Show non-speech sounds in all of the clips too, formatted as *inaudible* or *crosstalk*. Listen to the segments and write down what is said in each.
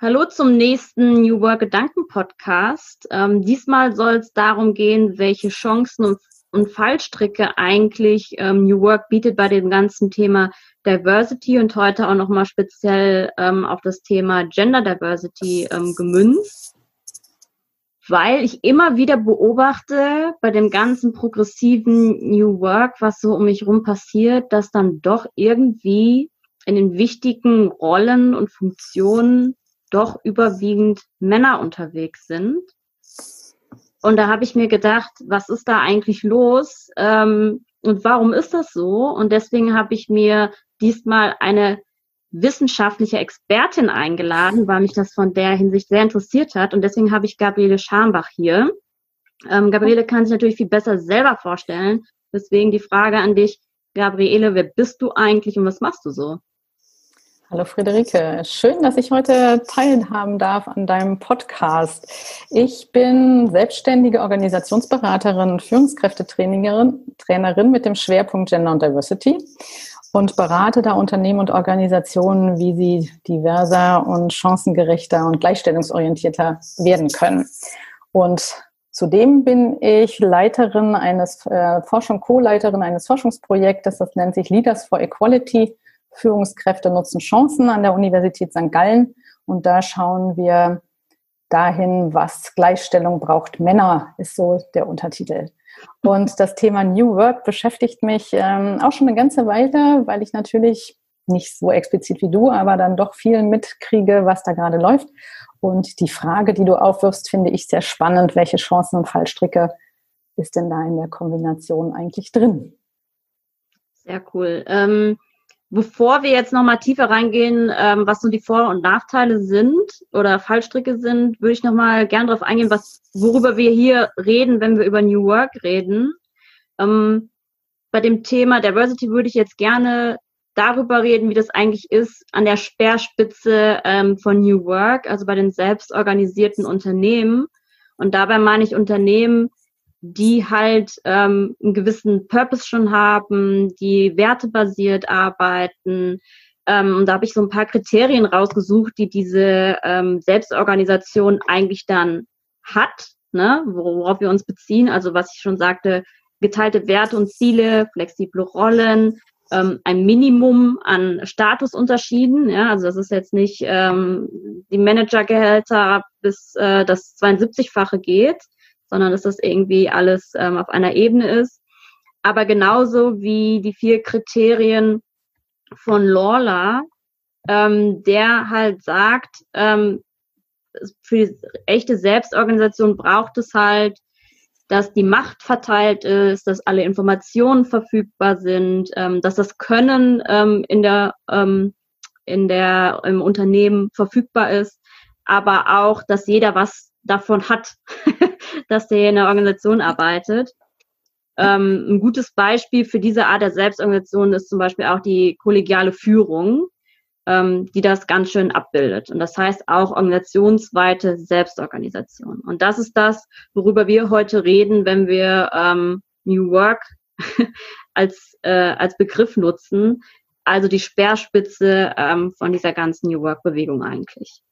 Hallo zum nächsten New Work Gedanken Podcast. Ähm, diesmal soll es darum gehen, welche Chancen und, und Fallstricke eigentlich ähm, New Work bietet bei dem ganzen Thema Diversity und heute auch nochmal speziell ähm, auf das Thema Gender Diversity ähm, gemünzt. Weil ich immer wieder beobachte bei dem ganzen progressiven New Work, was so um mich rum passiert, dass dann doch irgendwie in den wichtigen Rollen und Funktionen doch überwiegend Männer unterwegs sind. Und da habe ich mir gedacht, was ist da eigentlich los? Ähm, und warum ist das so? Und deswegen habe ich mir diesmal eine wissenschaftliche Expertin eingeladen, weil mich das von der Hinsicht sehr interessiert hat. Und deswegen habe ich Gabriele Scharmbach hier. Ähm, Gabriele kann sich natürlich viel besser selber vorstellen. Deswegen die Frage an dich, Gabriele, wer bist du eigentlich und was machst du so? Hallo Friederike, schön, dass ich heute teilhaben darf an deinem Podcast. Ich bin selbstständige Organisationsberaterin und Führungskräftetrainerin Trainerin mit dem Schwerpunkt Gender und Diversity und berate da Unternehmen und Organisationen, wie sie diverser und chancengerechter und gleichstellungsorientierter werden können. Und Zudem bin ich Leiterin eines äh, Forschung, Co-Leiterin eines Forschungsprojektes, das nennt sich Leaders for Equality Führungskräfte nutzen Chancen an der Universität St. Gallen. Und da schauen wir dahin, was Gleichstellung braucht. Männer ist so der Untertitel. Und das Thema New Work beschäftigt mich ähm, auch schon eine ganze Weile, weil ich natürlich nicht so explizit wie du, aber dann doch viel mitkriege, was da gerade läuft. Und die Frage, die du aufwirfst, finde ich sehr spannend. Welche Chancen und Fallstricke ist denn da in der Kombination eigentlich drin? Sehr cool. Ähm, Bevor wir jetzt nochmal tiefer reingehen, ähm, was so die Vor- und Nachteile sind oder Fallstricke sind, würde ich nochmal gern darauf eingehen, was, worüber wir hier reden, wenn wir über New Work reden. Ähm, bei dem Thema Diversity würde ich jetzt gerne darüber reden, wie das eigentlich ist an der Speerspitze ähm, von New Work, also bei den selbstorganisierten Unternehmen. Und dabei meine ich Unternehmen, die halt ähm, einen gewissen Purpose schon haben, die wertebasiert arbeiten. Ähm, und da habe ich so ein paar Kriterien rausgesucht, die diese ähm, Selbstorganisation eigentlich dann hat, ne, worauf wir uns beziehen. Also was ich schon sagte, geteilte Werte und Ziele, flexible Rollen, ähm, ein Minimum an Statusunterschieden. Ja, also das ist jetzt nicht ähm, die Managergehälter bis äh, das 72-fache geht, sondern dass das irgendwie alles ähm, auf einer Ebene ist. Aber genauso wie die vier Kriterien von Lawler, ähm, der halt sagt, ähm, für die echte Selbstorganisation braucht es halt, dass die Macht verteilt ist, dass alle Informationen verfügbar sind, ähm, dass das Können ähm, in der ähm, in der im Unternehmen verfügbar ist, aber auch, dass jeder was davon hat, *laughs* dass der in der Organisation arbeitet. Ähm, ein gutes Beispiel für diese Art der Selbstorganisation ist zum Beispiel auch die kollegiale Führung, ähm, die das ganz schön abbildet. Und das heißt auch organisationsweite Selbstorganisation. Und das ist das, worüber wir heute reden, wenn wir ähm, New Work *laughs* als, äh, als Begriff nutzen. Also die Speerspitze ähm, von dieser ganzen New Work-Bewegung eigentlich.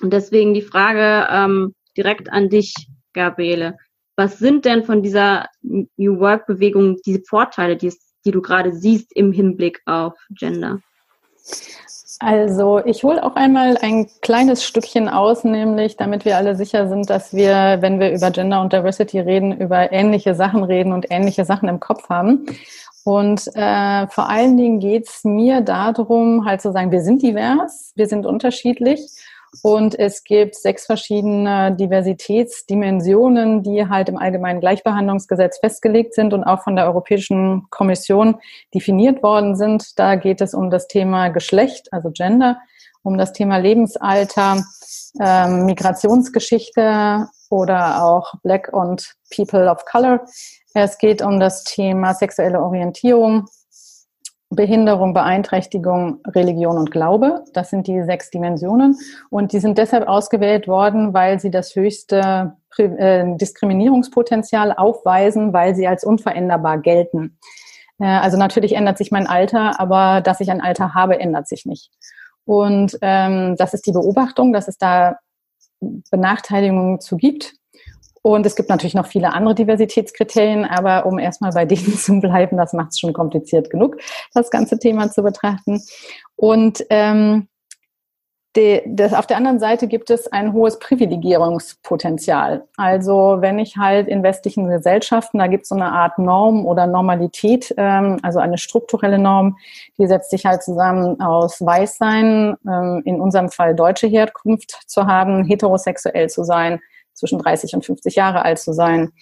Und deswegen die Frage ähm, direkt an dich, Gabriele. Was sind denn von dieser New Work-Bewegung diese Vorteile, die, die du gerade siehst im Hinblick auf Gender? Also ich hole auch einmal ein kleines Stückchen aus, nämlich damit wir alle sicher sind, dass wir, wenn wir über Gender und Diversity reden, über ähnliche Sachen reden und ähnliche Sachen im Kopf haben. Und äh, vor allen Dingen geht es mir darum, halt zu sagen, wir sind divers, wir sind unterschiedlich und es gibt sechs verschiedene Diversitätsdimensionen, die halt im Allgemeinen Gleichbehandlungsgesetz festgelegt sind und auch von der Europäischen Kommission definiert worden sind. Da geht es um das Thema Geschlecht, also Gender, um das Thema Lebensalter, ähm, Migrationsgeschichte oder auch Black und People of Color. Es geht um das Thema sexuelle Orientierung, Behinderung, Beeinträchtigung, Religion und Glaube. Das sind die sechs Dimensionen. Und die sind deshalb ausgewählt worden, weil sie das höchste äh, Diskriminierungspotenzial aufweisen, weil sie als unveränderbar gelten. Äh, also natürlich ändert sich mein Alter, aber dass ich ein Alter habe, ändert sich nicht. Und ähm, das ist die Beobachtung, dass es da Benachteiligungen zu gibt. Und es gibt natürlich noch viele andere Diversitätskriterien, aber um erstmal bei *laughs* denen zu bleiben, das macht es schon kompliziert genug, das ganze Thema zu betrachten. Und ähm, die, das, auf der anderen Seite gibt es ein hohes Privilegierungspotenzial. Also wenn ich halt in westlichen Gesellschaften, da gibt es so eine Art Norm oder Normalität, ähm, also eine strukturelle Norm, die setzt sich halt zusammen aus Weißsein, ähm, in unserem Fall deutsche Herkunft zu haben, heterosexuell zu sein, zwischen 30 und 50 Jahre alt zu sein,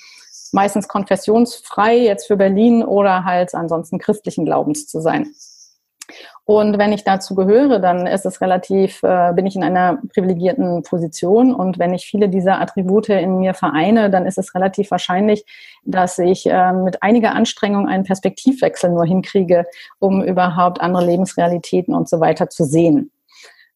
meistens konfessionsfrei jetzt für Berlin oder halt ansonsten christlichen Glaubens zu sein. Und wenn ich dazu gehöre, dann ist es relativ, äh, bin ich in einer privilegierten Position. Und wenn ich viele dieser Attribute in mir vereine, dann ist es relativ wahrscheinlich, dass ich äh, mit einiger Anstrengung einen Perspektivwechsel nur hinkriege, um überhaupt andere Lebensrealitäten und so weiter zu sehen.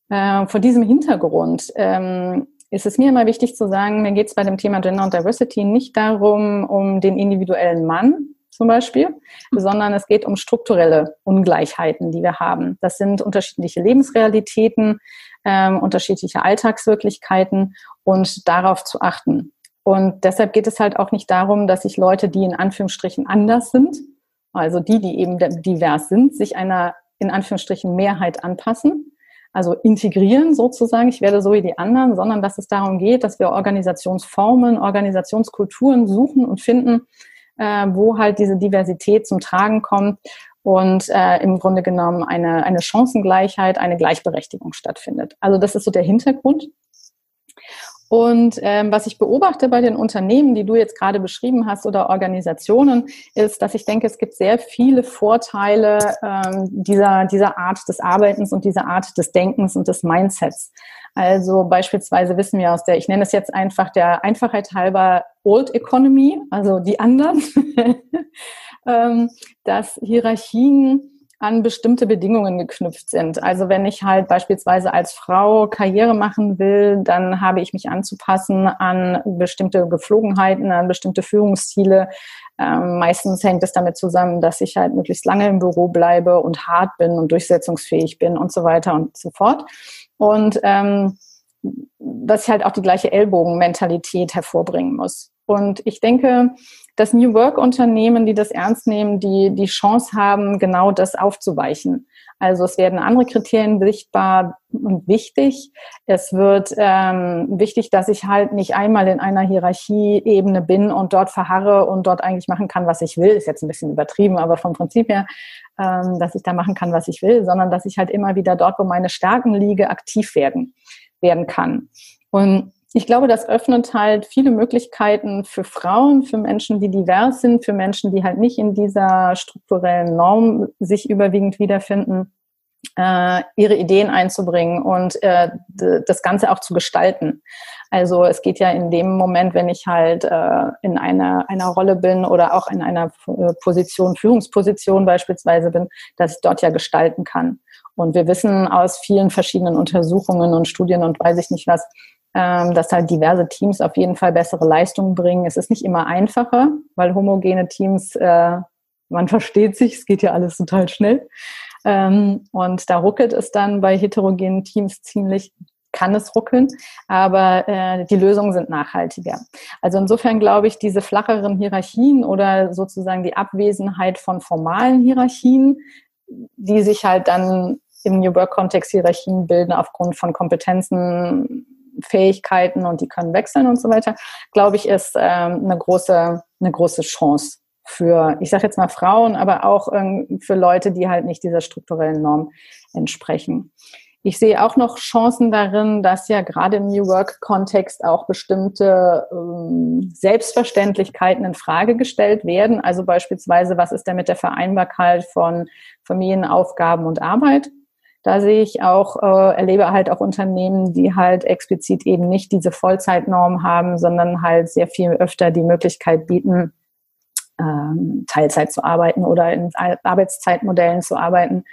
Äh, vor diesem Hintergrund ähm, ist es mir immer wichtig zu sagen, mir geht es bei dem Thema Gender und Diversity nicht darum, um den individuellen Mann, zum Beispiel, sondern es geht um strukturelle Ungleichheiten, die wir haben. Das sind unterschiedliche Lebensrealitäten, ähm, unterschiedliche Alltagswirklichkeiten und darauf zu achten. Und deshalb geht es halt auch nicht darum, dass sich Leute, die in Anführungsstrichen anders sind, also die, die eben divers sind, sich einer in Anführungsstrichen Mehrheit anpassen, also integrieren sozusagen, ich werde so wie die anderen, sondern dass es darum geht, dass wir Organisationsformen, Organisationskulturen suchen und finden, äh, wo halt diese Diversität zum Tragen kommt und äh, im Grunde genommen eine, eine Chancengleichheit, eine Gleichberechtigung stattfindet. Also das ist so der Hintergrund. Und ähm, was ich beobachte bei den Unternehmen, die du jetzt gerade beschrieben hast oder Organisationen, ist, dass ich denke, es gibt sehr viele Vorteile ähm, dieser, dieser Art des Arbeitens und dieser Art des Denkens und des Mindsets. Also beispielsweise wissen wir aus der, ich nenne es jetzt einfach der Einfachheit halber Old Economy, also die anderen, *laughs* ähm, dass Hierarchien an bestimmte Bedingungen geknüpft sind. Also wenn ich halt beispielsweise als Frau Karriere machen will, dann habe ich mich anzupassen an bestimmte Geflogenheiten, an bestimmte Führungsziele. Ähm, meistens hängt es damit zusammen, dass ich halt möglichst lange im Büro bleibe und hart bin und durchsetzungsfähig bin und so weiter und so fort. Und ähm, dass ich halt auch die gleiche Ellbogenmentalität hervorbringen muss. Und ich denke, dass New Work Unternehmen, die das ernst nehmen, die die Chance haben, genau das aufzuweichen. Also es werden andere Kriterien sichtbar und wichtig. Es wird ähm, wichtig, dass ich halt nicht einmal in einer Hierarchieebene bin und dort verharre und dort eigentlich machen kann, was ich will. Ist jetzt ein bisschen übertrieben, aber vom Prinzip her ähm, dass ich da machen kann, was ich will, sondern dass ich halt immer wieder dort, wo meine Stärken liege, aktiv werden, werden kann. Und ich glaube, das öffnet halt viele Möglichkeiten für Frauen, für Menschen, die divers sind, für Menschen, die halt nicht in dieser strukturellen Norm sich überwiegend wiederfinden, äh, ihre Ideen einzubringen und äh, das Ganze auch zu gestalten. Also es geht ja in dem Moment, wenn ich halt äh, in einer, einer Rolle bin oder auch in einer äh, Position, Führungsposition beispielsweise bin, dass ich dort ja gestalten kann. Und wir wissen aus vielen verschiedenen Untersuchungen und Studien und weiß ich nicht was, ähm, dass halt diverse Teams auf jeden Fall bessere Leistungen bringen. Es ist nicht immer einfacher, weil homogene Teams, äh, man *laughs* versteht sich, es geht ja alles total schnell. Ähm, und da ruckelt es dann bei heterogenen Teams ziemlich kann es ruckeln, aber äh, die Lösungen sind nachhaltiger. Also insofern glaube ich, diese flacheren Hierarchien oder sozusagen die Abwesenheit von formalen Hierarchien, die sich halt dann im New Work-Kontext Hierarchien bilden aufgrund von Kompetenzen, Fähigkeiten und die können wechseln und so weiter, glaube ich, ist ähm, eine große, eine große Chance für, ich sage jetzt mal Frauen, aber auch ähm, für Leute, die halt nicht dieser strukturellen Norm entsprechen. Ich sehe auch noch Chancen darin, dass ja gerade im New Work-Kontext auch bestimmte ähm, Selbstverständlichkeiten in Frage gestellt werden. Also beispielsweise, was ist denn mit der Vereinbarkeit von Familienaufgaben und Arbeit? Da sehe ich auch, äh, erlebe halt auch Unternehmen, die halt explizit eben nicht diese Vollzeitnorm haben, sondern halt sehr viel öfter die Möglichkeit bieten, ähm, Teilzeit zu arbeiten oder in Arbeitszeitmodellen zu arbeiten,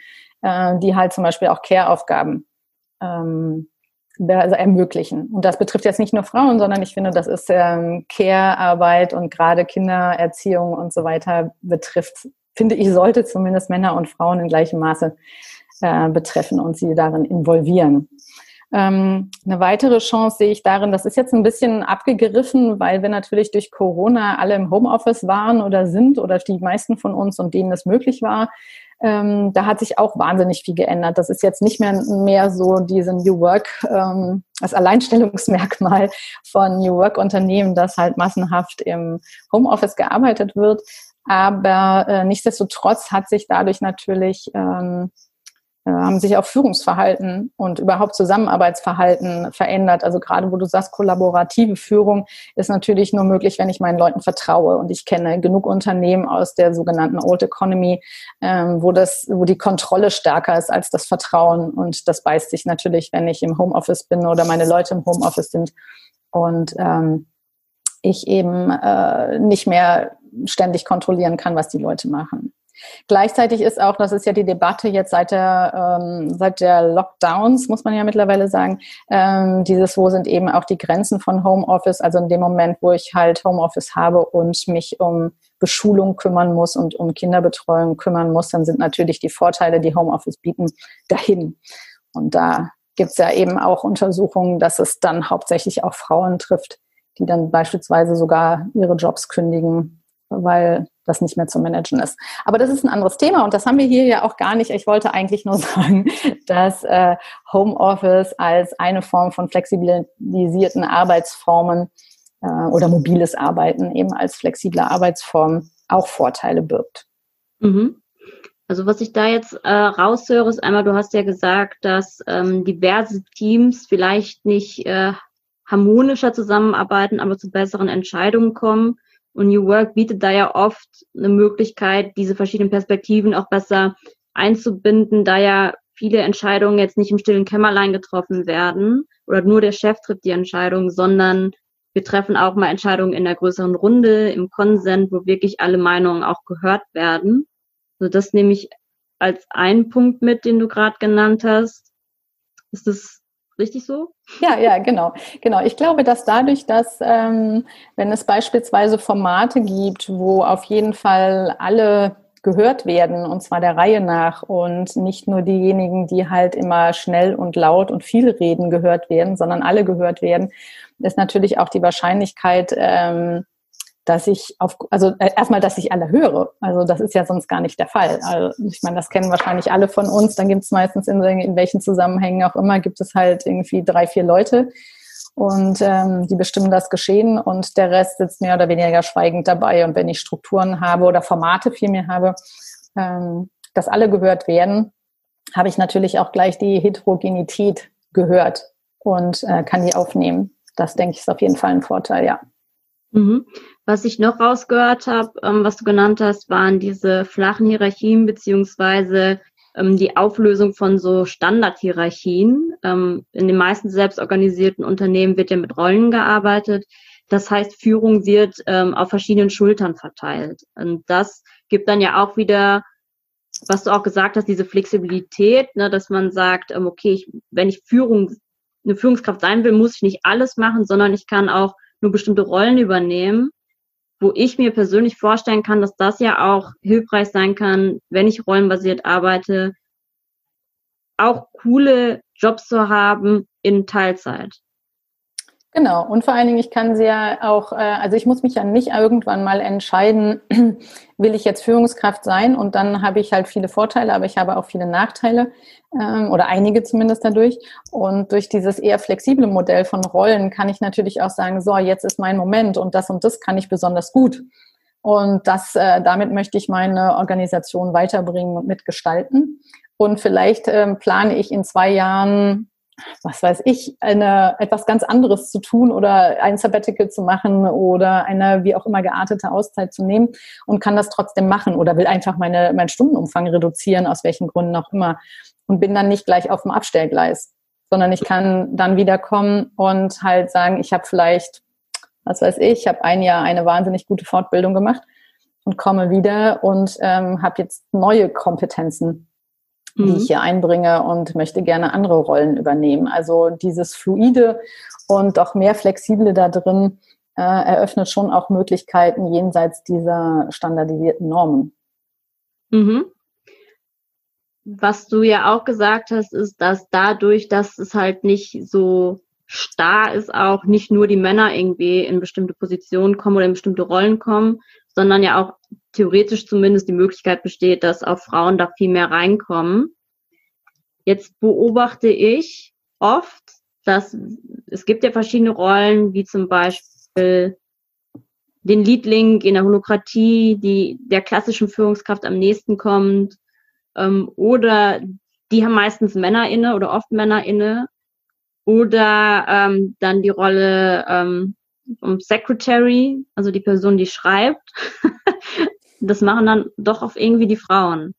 äh, die halt zum Beispiel auch Care-Aufgaben ähm, also ermöglichen. Und das betrifft jetzt nicht nur Frauen, sondern ich finde, das ist ähm, Care-Arbeit und gerade Kindererziehung und so weiter betrifft, finde ich, sollte zumindest Männer und Frauen in gleichem Maße äh, betreffen und sie darin involvieren. Ähm, eine weitere Chance sehe ich darin, das ist jetzt ein bisschen abgegriffen, weil wir natürlich durch Corona alle im Homeoffice waren oder sind oder die meisten von uns und denen es möglich war. Ähm, da hat sich auch wahnsinnig viel geändert. Das ist jetzt nicht mehr, mehr so diese New Work, ähm, das Alleinstellungsmerkmal von New Work Unternehmen, dass halt massenhaft im Homeoffice gearbeitet wird. Aber äh, nichtsdestotrotz hat sich dadurch natürlich ähm, äh, haben sich auch Führungsverhalten und überhaupt Zusammenarbeitsverhalten verändert. Also gerade wo du sagst, kollaborative Führung ist natürlich nur möglich, wenn ich meinen Leuten vertraue. Und ich kenne genug Unternehmen aus der sogenannten Old Economy, ähm, wo das, wo die Kontrolle stärker ist als das Vertrauen. Und das beißt sich natürlich, wenn ich im Homeoffice bin oder meine Leute im Homeoffice sind. Und ähm, ich eben äh, nicht mehr ständig kontrollieren kann, was die Leute machen. Gleichzeitig ist auch, das ist ja die Debatte jetzt seit der, ähm, seit der Lockdowns, muss man ja mittlerweile sagen, ähm, dieses, wo sind eben auch die Grenzen von Homeoffice, also in dem Moment, wo ich halt Homeoffice habe und mich um Beschulung kümmern muss und um Kinderbetreuung kümmern muss, dann sind natürlich die Vorteile, die Homeoffice bieten, dahin. Und da gibt es ja eben auch Untersuchungen, dass es dann hauptsächlich auch Frauen trifft, die dann beispielsweise sogar ihre Jobs kündigen, weil das nicht mehr zu managen ist. Aber das ist ein anderes Thema und das haben wir hier ja auch gar nicht. Ich wollte eigentlich nur *laughs* sagen, dass äh, Homeoffice als eine Form von flexibilisierten Arbeitsformen äh, oder mobiles Arbeiten eben als flexible Arbeitsform auch Vorteile birgt. Mhm. Also was ich da jetzt äh, raushöre, ist einmal, du hast ja gesagt, dass ähm, diverse Teams vielleicht nicht äh, harmonischer zusammenarbeiten, aber zu besseren Entscheidungen kommen. Und New Work bietet da ja oft eine Möglichkeit, diese verschiedenen Perspektiven auch besser einzubinden, da ja viele Entscheidungen jetzt nicht im stillen Kämmerlein getroffen werden oder nur der Chef trifft die Entscheidung, sondern wir treffen auch mal Entscheidungen in der größeren Runde, im Konsent, wo wirklich alle Meinungen auch gehört werden. Also das nehme ich als einen Punkt mit, den du gerade genannt hast. Ist das Richtig so? Ja, ja, genau. Genau. Ich glaube, dass dadurch, dass, ähm, wenn es beispielsweise Formate gibt, wo auf jeden Fall alle gehört werden, und zwar der Reihe nach, und nicht nur diejenigen, die halt immer schnell und laut und viel reden, gehört werden, sondern alle gehört werden, ist natürlich auch die Wahrscheinlichkeit, ähm, dass ich auf, also äh, erstmal, dass ich alle höre. Also das ist ja sonst gar nicht der Fall. Also ich meine, das kennen wahrscheinlich alle von uns. Dann gibt es meistens in, in welchen Zusammenhängen auch immer, gibt es halt irgendwie drei, vier Leute und ähm, die bestimmen das Geschehen und der Rest sitzt mehr oder weniger schweigend dabei. Und wenn ich Strukturen habe oder Formate vielmehr habe, ähm, dass alle gehört werden, habe ich natürlich auch gleich die Heterogenität gehört und äh, kann die aufnehmen. Das denke ich ist auf jeden Fall ein Vorteil, ja. Mhm. Was ich noch rausgehört habe, ähm, was du genannt hast, waren diese flachen Hierarchien beziehungsweise ähm, die Auflösung von so Standardhierarchien. Ähm, in den meisten selbstorganisierten Unternehmen wird ja mit Rollen gearbeitet. Das heißt, Führung wird ähm, auf verschiedenen Schultern verteilt. Und das gibt dann ja auch wieder, was du auch gesagt hast, diese Flexibilität, ne, dass man sagt, ähm, okay, ich, wenn ich Führung, eine Führungskraft sein will, muss ich nicht alles machen, sondern ich kann auch nur bestimmte Rollen übernehmen wo ich mir persönlich vorstellen kann, dass das ja auch hilfreich sein kann, wenn ich rollenbasiert arbeite, auch coole Jobs zu haben in Teilzeit. Genau, und vor allen Dingen, ich kann sie ja auch, äh, also ich muss mich ja nicht irgendwann mal entscheiden, *clears throat* will ich jetzt Führungskraft sein und dann habe ich halt viele Vorteile, aber ich habe auch viele Nachteile ähm, oder einige zumindest dadurch. Und durch dieses eher flexible Modell von Rollen kann ich natürlich auch sagen, so, jetzt ist mein Moment und das und das kann ich besonders gut. Und das, äh, damit möchte ich meine Organisation weiterbringen und mitgestalten. Und vielleicht ähm, plane ich in zwei Jahren was weiß ich, eine, etwas ganz anderes zu tun oder ein Sabbatical zu machen oder eine wie auch immer geartete Auszeit zu nehmen und kann das trotzdem machen oder will einfach meine, meinen Stundenumfang reduzieren, aus welchen Gründen auch immer und bin dann nicht gleich auf dem Abstellgleis, sondern ich kann dann wiederkommen und halt sagen, ich habe vielleicht, was weiß ich, ich habe ein Jahr eine wahnsinnig gute Fortbildung gemacht und komme wieder und ähm, habe jetzt neue Kompetenzen die mhm. ich hier einbringe und möchte gerne andere Rollen übernehmen. Also dieses Fluide und doch mehr Flexible da drin äh, eröffnet schon auch Möglichkeiten jenseits dieser standardisierten Normen. Mhm. was du ja auch gesagt hast, ist, dass dadurch, dass es halt nicht so starr ist, auch nicht nur die Männer irgendwie in bestimmte Positionen kommen oder in bestimmte Rollen kommen, sondern ja auch theoretisch zumindest die Möglichkeit besteht, dass auch Frauen da viel mehr reinkommen. Jetzt beobachte ich oft, dass es gibt ja verschiedene Rollen, wie zum Beispiel den Liedling in der Holokratie, die der klassischen Führungskraft am nächsten kommt, ähm, oder die haben meistens Männer inne oder oft Männer inne, oder ähm, dann die Rolle ähm, vom Secretary, also die Person, die schreibt. *laughs* das machen dann doch auf irgendwie die Frauen.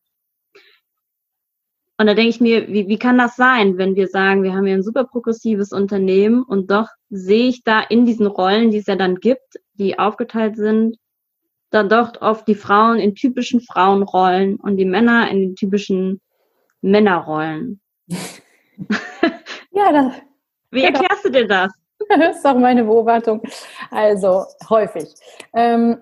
Und da denke ich mir, wie, wie kann das sein, wenn wir sagen, wir haben hier ein super progressives Unternehmen und doch sehe ich da in diesen Rollen, die es ja dann gibt, die aufgeteilt sind, dann doch oft die Frauen in typischen Frauenrollen und die Männer in den typischen Männerrollen. ja, das, wie genau. erklärst du dir das? *laughs* Das ist auch meine Beobachtung. Also häufig. Ähm,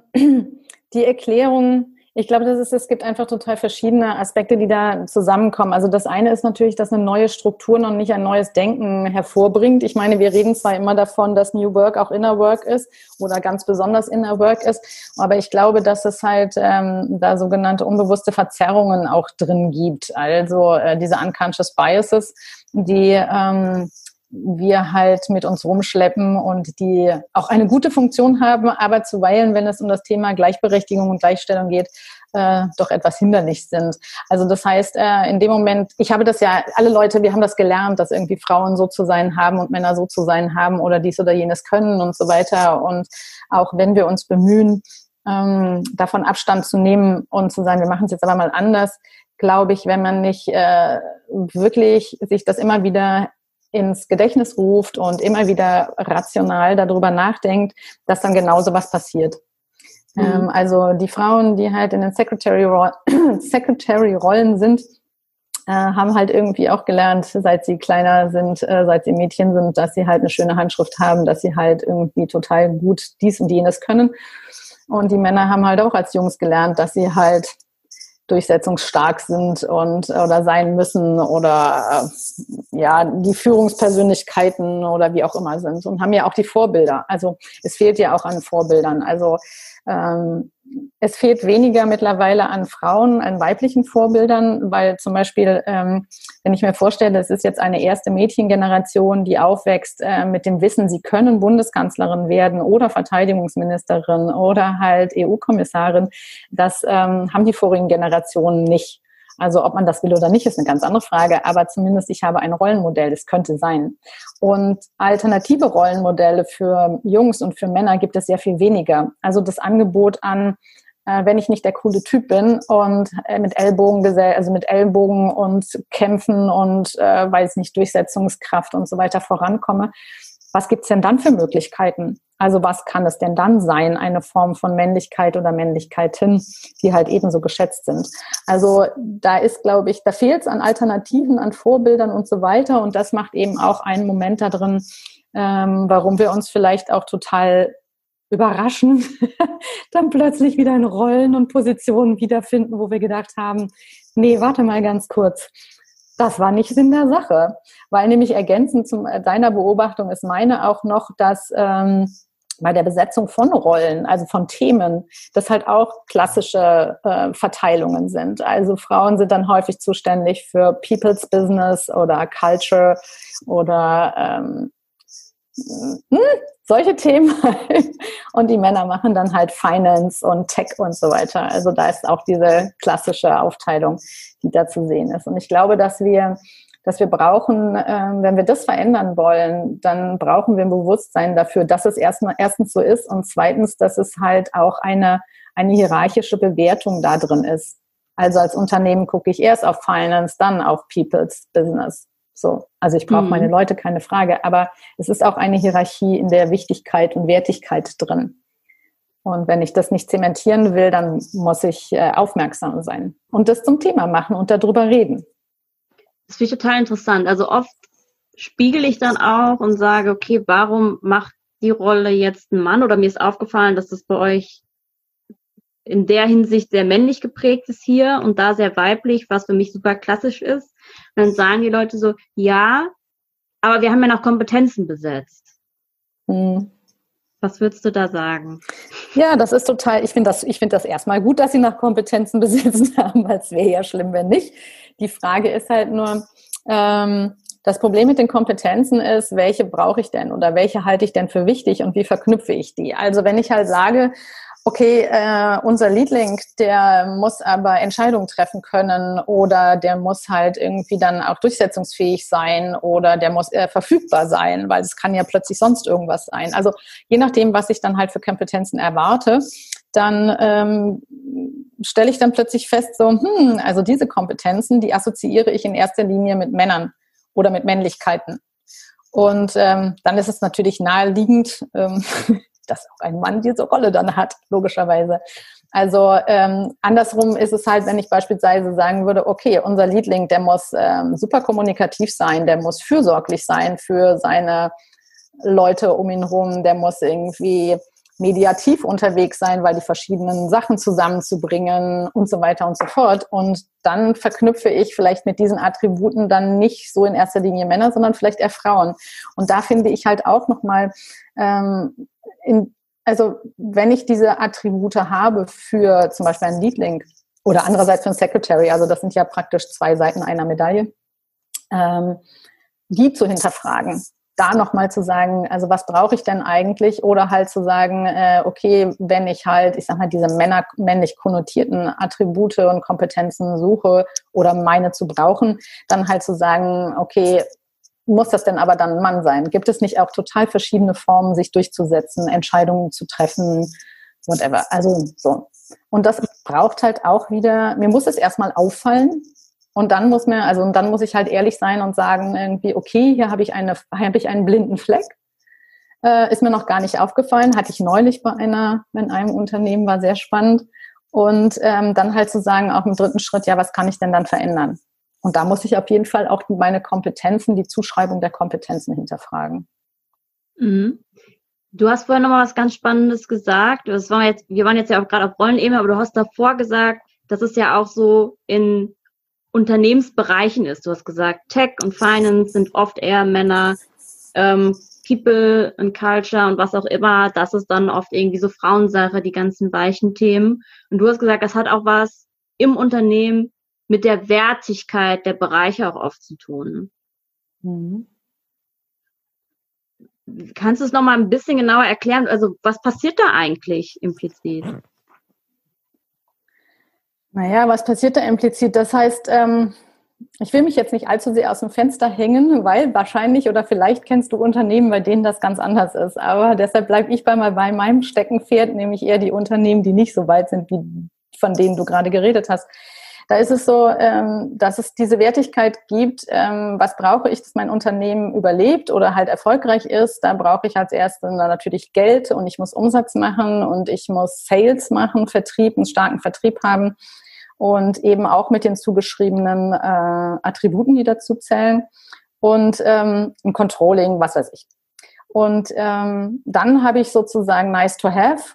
die Erklärung ich glaube, das ist, es gibt einfach total verschiedene Aspekte, die da zusammenkommen. Also das eine ist natürlich, dass eine neue Struktur noch nicht ein neues Denken hervorbringt. Ich meine, wir reden zwar immer davon, dass New Work auch Inner Work ist oder ganz besonders Inner Work ist, aber ich glaube, dass es halt ähm, da sogenannte unbewusste Verzerrungen auch drin gibt. Also äh, diese unconscious biases, die ähm, wir halt mit uns rumschleppen und die auch eine gute Funktion haben, aber zuweilen, wenn es um das Thema Gleichberechtigung und Gleichstellung geht, äh, doch etwas hinderlich sind. Also das heißt, äh, in dem Moment, ich habe das ja, alle Leute, wir haben das gelernt, dass irgendwie Frauen so zu sein haben und Männer so zu sein haben oder dies oder jenes können und so weiter. Und auch wenn wir uns bemühen, ähm, davon Abstand zu nehmen und zu sagen, wir machen es jetzt aber mal anders, glaube ich, wenn man nicht äh, wirklich sich das immer wieder ins Gedächtnis ruft und immer wieder rational darüber nachdenkt, dass dann genauso was passiert. Mhm. Ähm, also die Frauen, die halt in den Secretary-Rollen Secretary *clears throat* sind, äh, haben halt irgendwie auch gelernt, seit sie kleiner sind, äh, seit sie Mädchen sind, dass sie halt eine schöne Handschrift haben, dass sie halt irgendwie total gut dies und jenes können. Und die Männer haben halt auch als Jungs gelernt, dass sie halt durchsetzungsstark sind und oder sein müssen oder äh, ja die Führungspersönlichkeiten oder wie auch immer sind und haben ja auch die Vorbilder. Also es fehlt ja auch an Vorbildern. Also ähm, es fehlt weniger mittlerweile an Frauen, an weiblichen Vorbildern, weil zum Beispiel, ähm, wenn ich mir vorstelle, es ist jetzt eine erste Mädchengeneration, die aufwächst äh, mit dem Wissen, sie können Bundeskanzlerin werden oder Verteidigungsministerin oder halt EU-Kommissarin, das ähm, haben die vorigen Generationen nicht. Also ob man das will oder nicht, ist eine ganz andere Frage. Aber zumindest ich habe ein Rollenmodell, es könnte sein. Und alternative Rollenmodelle für Jungs und für Männer gibt es sehr viel weniger. Also das Angebot an äh, wenn ich nicht der coole Typ bin und äh, mit Ellbogen, also mit Ellbogen und Kämpfen und äh, weiß nicht Durchsetzungskraft und so weiter vorankomme, was gibt's denn dann für Möglichkeiten? Also was kann es denn dann sein, eine Form von Männlichkeit oder Männlichkeiten, die halt ebenso geschätzt sind? Also da ist, glaube ich, da fehlt es an Alternativen, an Vorbildern und so weiter. Und das macht eben auch einen Moment da drin, ähm, warum wir uns vielleicht auch total überraschen, *laughs* dann plötzlich wieder in Rollen und Positionen wiederfinden, wo wir gedacht haben, nee, warte mal ganz kurz. Das war nicht Sinn der Sache, weil nämlich ergänzend zu äh, deiner Beobachtung ist meine auch noch, dass ähm, bei der Besetzung von Rollen, also von Themen, das halt auch klassische äh, Verteilungen sind. Also Frauen sind dann häufig zuständig für People's Business oder Culture oder ähm, hm, solche Themen. *laughs* und die Männer machen dann halt Finance und Tech und so weiter. Also da ist auch diese klassische Aufteilung, die da zu sehen ist. Und ich glaube, dass wir dass wir brauchen, äh, wenn wir das verändern wollen, dann brauchen wir ein Bewusstsein dafür, dass es erst, erstens so ist und zweitens, dass es halt auch eine, eine hierarchische Bewertung da drin ist. Also als Unternehmen gucke ich erst auf Finance, dann auf People's Business. So, also ich brauche mhm. meine Leute, keine Frage, aber es ist auch eine Hierarchie in der Wichtigkeit und Wertigkeit drin. Und wenn ich das nicht zementieren will, dann muss ich äh, aufmerksam sein und das zum Thema machen und darüber reden. Das finde ich total interessant. Also oft spiegel ich dann auch und sage, okay, warum macht die Rolle jetzt ein Mann? Oder mir ist aufgefallen, dass das bei euch in der Hinsicht sehr männlich geprägt ist hier und da sehr weiblich, was für mich super klassisch ist. Und dann sagen die Leute so, ja, aber wir haben ja noch Kompetenzen besetzt. Hm. Was würdest du da sagen? Ja, das ist total, ich finde das, ich das erstmal gut, dass sie nach Kompetenzen *laughs* besetzt haben, weil es wäre ja schlimm, wenn nicht. Die Frage ist halt nur, ähm, das Problem mit den Kompetenzen ist, welche brauche ich denn oder welche halte ich denn für wichtig und wie verknüpfe ich die? Also wenn ich halt sage, okay, äh, unser Leadlink, der muss aber Entscheidungen treffen können oder der muss halt irgendwie dann auch durchsetzungsfähig sein oder der muss äh, verfügbar sein, weil es kann ja plötzlich sonst irgendwas sein. Also je nachdem, was ich dann halt für Kompetenzen erwarte, dann ähm, stelle ich dann plötzlich fest, so, hm, also diese Kompetenzen, die assoziiere ich in erster Linie mit Männern oder mit Männlichkeiten. Und ähm, dann ist es natürlich naheliegend, ähm, *laughs* dass auch ein Mann diese Rolle dann hat, logischerweise. Also ähm, andersrum ist es halt, wenn ich beispielsweise sagen würde, okay, unser Leadling, der muss ähm, super kommunikativ sein, der muss fürsorglich sein für seine Leute um ihn herum, der muss irgendwie mediativ unterwegs sein, weil die verschiedenen Sachen zusammenzubringen und so weiter und so fort. Und dann verknüpfe ich vielleicht mit diesen Attributen dann nicht so in erster Linie Männer, sondern vielleicht eher Frauen. Und da finde ich halt auch nochmal ähm, in, also wenn ich diese Attribute habe für zum Beispiel einen Leadlink oder andererseits für einen Secretary, also das sind ja praktisch zwei Seiten einer Medaille, ähm, die zu hinterfragen. Da nochmal zu sagen, also was brauche ich denn eigentlich? Oder halt zu sagen, äh, okay, wenn ich halt, ich sag mal, diese Männer, männlich konnotierten Attribute und Kompetenzen suche oder meine zu brauchen, dann halt zu sagen, okay, muss das denn aber dann ein Mann sein? Gibt es nicht auch total verschiedene Formen, sich durchzusetzen, Entscheidungen zu treffen, whatever? Also so. Und das braucht halt auch wieder, mir muss es erstmal auffallen. Und dann muss mir, also und dann muss ich halt ehrlich sein und sagen, irgendwie, okay, hier habe ich eine, habe ich einen blinden Fleck. Äh, ist mir noch gar nicht aufgefallen, hatte ich neulich bei einer, in einem Unternehmen, war sehr spannend. Und ähm, dann halt zu sagen, auch im dritten Schritt, ja, was kann ich denn dann verändern? Und da muss ich auf jeden Fall auch meine Kompetenzen, die Zuschreibung der Kompetenzen hinterfragen. Mhm. Du hast vorhin nochmal was ganz Spannendes gesagt. Das war jetzt, wir waren jetzt ja auch gerade auf Rollenebene, aber du hast davor gesagt, dass es ja auch so in Unternehmensbereichen ist. Du hast gesagt, Tech und Finance sind oft eher Männer, ähm, People and Culture und was auch immer, das ist dann oft irgendwie so Frauensache, die ganzen weichen Themen. Und du hast gesagt, das hat auch was im Unternehmen mit der Wertigkeit der Bereiche auch oft zu tun. Mhm. Kannst du es nochmal ein bisschen genauer erklären? Also was passiert da eigentlich implizit? Naja, was passiert da implizit? Das heißt, ähm, ich will mich jetzt nicht allzu sehr aus dem Fenster hängen, weil wahrscheinlich oder vielleicht kennst du Unternehmen, bei denen das ganz anders ist. Aber deshalb bleibe ich bei, bei meinem Steckenpferd, nämlich eher die Unternehmen, die nicht so weit sind, wie von denen du gerade geredet hast. Da ist es so, ähm, dass es diese Wertigkeit gibt, ähm, was brauche ich, dass mein Unternehmen überlebt oder halt erfolgreich ist. Da brauche ich als erstes natürlich Geld und ich muss Umsatz machen und ich muss Sales machen, Vertrieb, einen starken Vertrieb haben und eben auch mit den zugeschriebenen äh, Attributen, die dazu zählen und ähm, ein Controlling, was weiß ich. Und ähm, dann habe ich sozusagen nice to have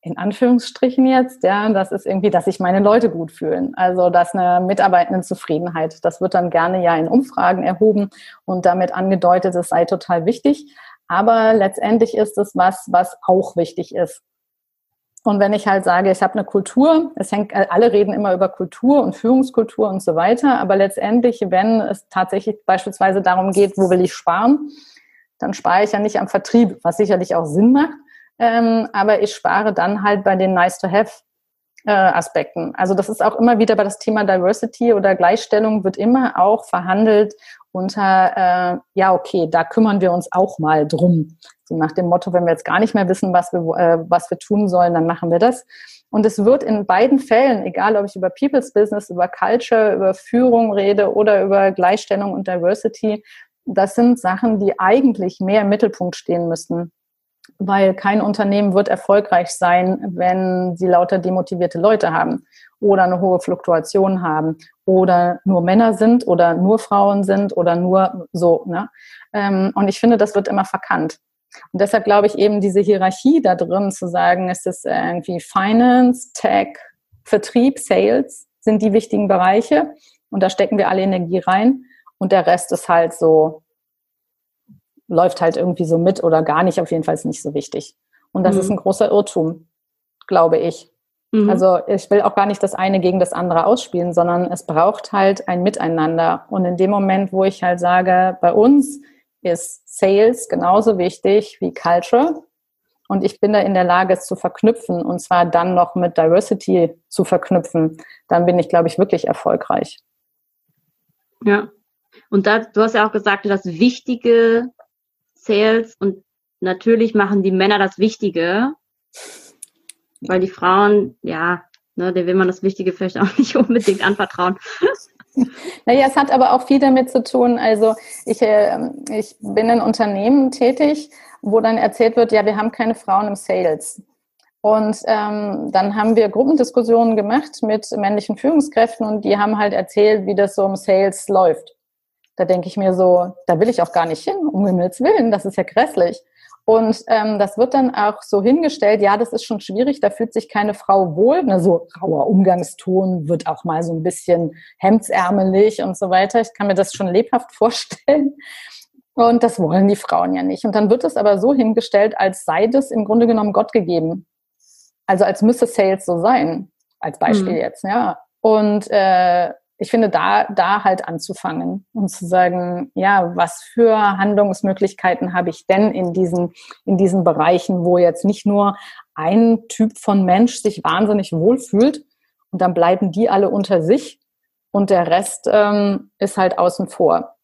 in Anführungsstrichen jetzt, ja, das ist irgendwie, dass sich meine Leute gut fühlen. Also, dass eine Mitarbeitendenzufriedenheit, das wird dann gerne ja in Umfragen erhoben und damit angedeutet, es sei total wichtig. Aber letztendlich ist es was, was auch wichtig ist. Und wenn ich halt sage, ich habe eine Kultur, es hängt, alle reden immer über Kultur und Führungskultur und so weiter, aber letztendlich, wenn es tatsächlich beispielsweise darum geht, wo will ich sparen, dann spare ich ja nicht am Vertrieb, was sicherlich auch Sinn macht, ähm, aber ich spare dann halt bei den Nice-to-Have äh, Aspekten. Also das ist auch immer wieder bei das Thema Diversity oder Gleichstellung wird immer auch verhandelt unter, äh, ja, okay, da kümmern wir uns auch mal drum. So nach dem Motto, wenn wir jetzt gar nicht mehr wissen, was wir, äh, was wir tun sollen, dann machen wir das. Und es wird in beiden Fällen, egal ob ich über People's Business, über Culture, über Führung rede oder über Gleichstellung und Diversity, das sind Sachen, die eigentlich mehr im Mittelpunkt stehen müssten weil kein Unternehmen wird erfolgreich sein, wenn sie lauter demotivierte Leute haben oder eine hohe Fluktuation haben oder nur Männer sind oder nur Frauen sind oder nur so. Ne? Ähm, und ich finde, das wird immer verkannt. Und deshalb glaube ich eben diese Hierarchie da drin zu sagen, es ist irgendwie Finance, Tech, Vertrieb, Sales sind die wichtigen Bereiche und da stecken wir alle Energie rein und der Rest ist halt so, läuft halt irgendwie so mit oder gar nicht, auf jeden Fall ist nicht so wichtig. Und das mhm. ist ein großer Irrtum, glaube ich. Mhm. Also ich will auch gar nicht das eine gegen das andere ausspielen, sondern es braucht halt ein Miteinander. Und in dem Moment, wo ich halt sage, bei uns ist Sales genauso wichtig wie Culture. Und ich bin da in der Lage, es zu verknüpfen und zwar dann noch mit Diversity zu verknüpfen. Dann bin ich, glaube ich, wirklich erfolgreich. Ja. Und da, du hast ja auch gesagt, das Wichtige Sales und natürlich machen die Männer das Wichtige, weil die Frauen, ja, ne, denen will man das Wichtige vielleicht auch *laughs* nicht unbedingt anvertrauen. Naja, es hat aber auch viel damit zu tun. Also ich, äh, ich bin in Unternehmen tätig, wo dann erzählt wird, ja, wir haben keine Frauen im Sales. Und ähm, dann haben wir Gruppendiskussionen gemacht mit männlichen Führungskräften und die haben halt erzählt, wie das so im Sales läuft. Da denke ich mir so, da will ich auch gar nicht hin, um Himmels Willen, das ist ja grässlich. Und ähm, das wird dann auch so hingestellt, ja, das ist schon schwierig, da fühlt sich keine Frau wohl. Na, so rauer Umgangston wird auch mal so ein bisschen hemdsärmelig und so weiter. Ich kann mir das schon lebhaft vorstellen. Und das wollen die Frauen ja nicht. Und dann wird es aber so hingestellt, als sei das im Grunde genommen Gott gegeben. Also als müsste Sales so sein, als Beispiel mhm. jetzt, ja. Und äh, ich finde, da, da halt anzufangen und zu sagen, ja, was für Handlungsmöglichkeiten habe ich denn in diesen, in diesen Bereichen, wo jetzt nicht nur ein Typ von Mensch sich wahnsinnig wohlfühlt und dann bleiben die alle unter sich und der Rest ähm, ist halt außen vor.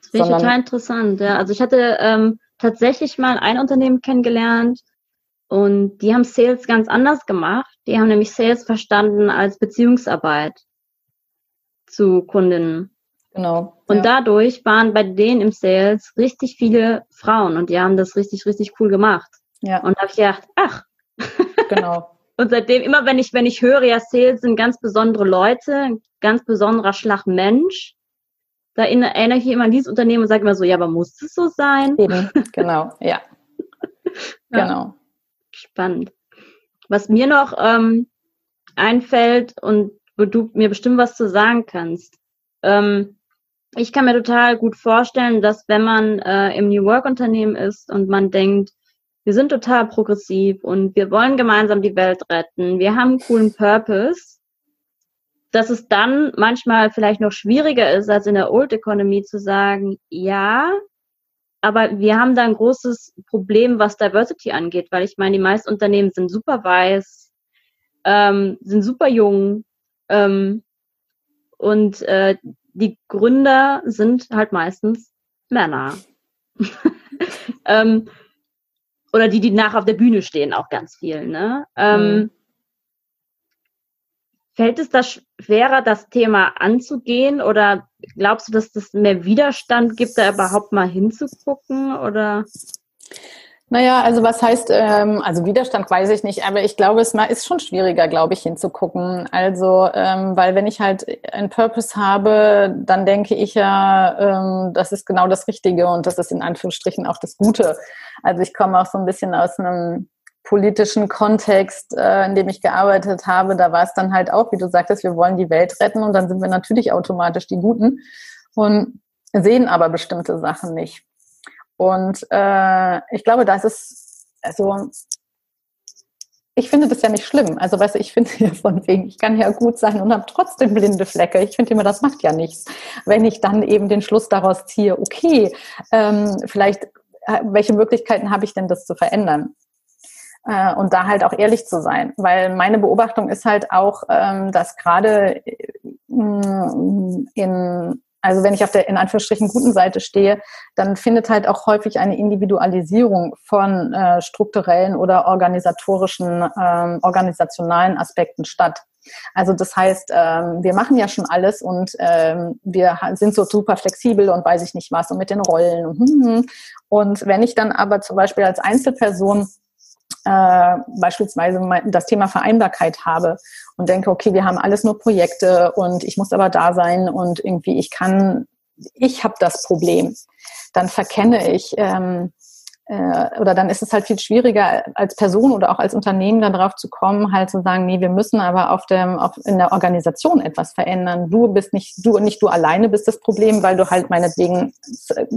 Das finde ich total interessant, ja. Also ich hatte ähm, tatsächlich mal ein Unternehmen kennengelernt und die haben Sales ganz anders gemacht. Die haben nämlich Sales verstanden als Beziehungsarbeit zu Kundinnen. Genau. Und ja. dadurch waren bei denen im Sales richtig viele Frauen und die haben das richtig, richtig cool gemacht. Ja. Und da habe ich gedacht, ach. Genau. *laughs* und seitdem, immer wenn ich, wenn ich höre, ja, Sales sind ganz besondere Leute, ein ganz besonderer Schlag Mensch, da erinnere ich immer an dieses Unternehmen und sage immer so, ja, aber muss es so sein? Eben, genau, ja. *laughs* ja. Genau. Spannend. Was mir noch ähm, einfällt und wo du mir bestimmt was zu sagen kannst. Ähm, ich kann mir total gut vorstellen, dass wenn man äh, im New Work Unternehmen ist und man denkt, wir sind total progressiv und wir wollen gemeinsam die Welt retten, wir haben einen coolen Purpose, dass es dann manchmal vielleicht noch schwieriger ist, als in der Old Economy zu sagen, ja, aber wir haben da ein großes Problem, was Diversity angeht, weil ich meine, die meisten Unternehmen sind super weiß, ähm, sind super jung, ähm, und äh, die Gründer sind halt meistens Männer. *laughs* ähm, oder die, die nach auf der Bühne stehen, auch ganz viel. Ne? Ähm, mhm. Fällt es da schwerer, das Thema anzugehen? Oder glaubst du, dass das mehr Widerstand gibt, da überhaupt mal hinzugucken? Oder? Naja, also was heißt, ähm, also Widerstand weiß ich nicht, aber ich glaube, es ist schon schwieriger, glaube ich, hinzugucken. Also, ähm, weil wenn ich halt einen Purpose habe, dann denke ich ja, ähm, das ist genau das Richtige und das ist in Anführungsstrichen auch das Gute. Also ich komme auch so ein bisschen aus einem politischen Kontext, äh, in dem ich gearbeitet habe. Da war es dann halt auch, wie du sagtest, wir wollen die Welt retten und dann sind wir natürlich automatisch die Guten und sehen aber bestimmte Sachen nicht. Und äh, ich glaube, das ist, also ich finde das ja nicht schlimm. Also weißt du, ich finde *laughs* ja von wegen, ich kann ja gut sein und habe trotzdem blinde Flecke. Ich finde immer, das macht ja nichts. Wenn ich dann eben den Schluss daraus ziehe, okay, ähm, vielleicht, äh, welche Möglichkeiten habe ich denn, das zu verändern? Äh, und da halt auch ehrlich zu sein. Weil meine Beobachtung ist halt auch, ähm, dass gerade äh, in also wenn ich auf der in Anführungsstrichen guten Seite stehe, dann findet halt auch häufig eine Individualisierung von äh, strukturellen oder organisatorischen, ähm, organisationalen Aspekten statt. Also das heißt, ähm, wir machen ja schon alles und ähm, wir sind so super flexibel und weiß ich nicht was und mit den Rollen und, hm, hm. und wenn ich dann aber zum Beispiel als Einzelperson äh, beispielsweise das Thema Vereinbarkeit habe und denke, okay, wir haben alles nur Projekte und ich muss aber da sein und irgendwie ich kann, ich habe das Problem, dann verkenne ich, ähm, äh, oder dann ist es halt viel schwieriger als Person oder auch als Unternehmen darauf zu kommen, halt zu sagen, nee, wir müssen aber auf dem, auf, in der Organisation etwas verändern. Du bist nicht, du und nicht du alleine bist das Problem, weil du halt meinetwegen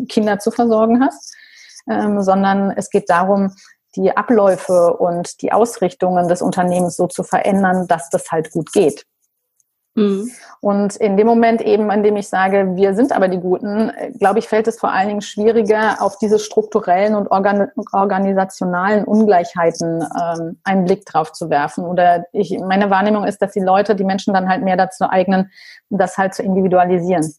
Kinder zu versorgen hast, ähm, sondern es geht darum, die Abläufe und die Ausrichtungen des Unternehmens so zu verändern, dass das halt gut geht. Mhm. Und in dem Moment eben, an dem ich sage, wir sind aber die Guten, glaube ich, fällt es vor allen Dingen schwieriger, auf diese strukturellen und organ organisationalen Ungleichheiten ähm, einen Blick drauf zu werfen. Oder ich, meine Wahrnehmung ist, dass die Leute, die Menschen dann halt mehr dazu eignen, das halt zu individualisieren.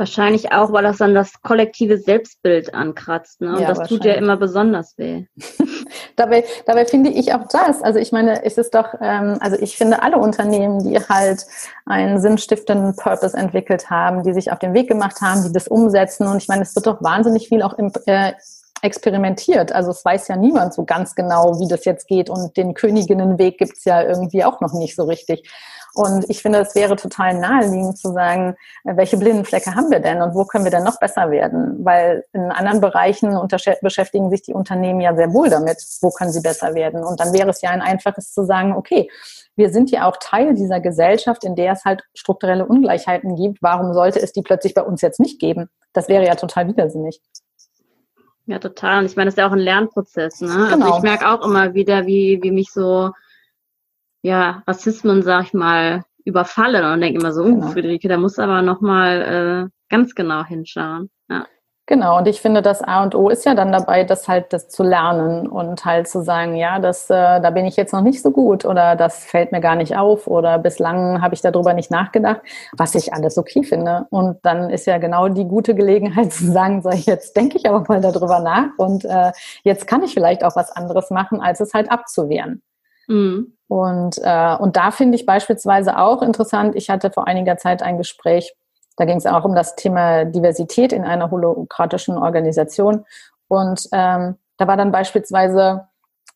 Wahrscheinlich auch, weil das dann das kollektive Selbstbild ankratzt. Ne? Und ja, das tut ja immer besonders weh. *laughs* dabei, dabei finde ich auch das. Also ich meine, ist es doch, ähm, also ich finde alle Unternehmen, die halt einen sinnstiftenden Purpose entwickelt haben, die sich auf den Weg gemacht haben, die das umsetzen. Und ich meine, es wird doch wahnsinnig viel auch im, äh, experimentiert. Also es weiß ja niemand so ganz genau, wie das jetzt geht. Und den Königinnenweg gibt's ja irgendwie auch noch nicht so richtig. Und ich finde, es wäre total naheliegend zu sagen, äh, welche blinden Flecke haben wir denn und wo können wir denn noch besser werden? Weil in anderen Bereichen beschäftigen sich die Unternehmen ja sehr wohl damit, wo können sie besser werden. Und dann wäre es ja ein einfaches zu sagen, okay, wir sind ja auch Teil dieser Gesellschaft, in der es halt strukturelle Ungleichheiten gibt. Warum sollte es die plötzlich bei uns jetzt nicht geben? Das wäre ja total widersinnig. Ja, total. Und ich meine, das ist ja auch ein Lernprozess. Ne? Genau. Also ich merke auch immer wieder, wie, wie mich so ja, Rassismen, sag ich mal, überfallen und denke immer so, genau. Friederike, da muss aber nochmal äh, ganz genau hinschauen. Ja. Genau, und ich finde, das A und O ist ja dann dabei, das halt das zu lernen und halt zu sagen, ja, das, äh, da bin ich jetzt noch nicht so gut oder das fällt mir gar nicht auf oder bislang habe ich darüber nicht nachgedacht, was ich alles okay finde. Und dann ist ja genau die gute Gelegenheit *laughs* zu sagen, so jetzt denke ich aber mal darüber nach und äh, jetzt kann ich vielleicht auch was anderes machen, als es halt abzuwehren. Mhm. Und, äh, und da finde ich beispielsweise auch interessant, ich hatte vor einiger Zeit ein Gespräch, da ging es auch um das Thema Diversität in einer holokratischen Organisation. Und ähm, da war dann beispielsweise,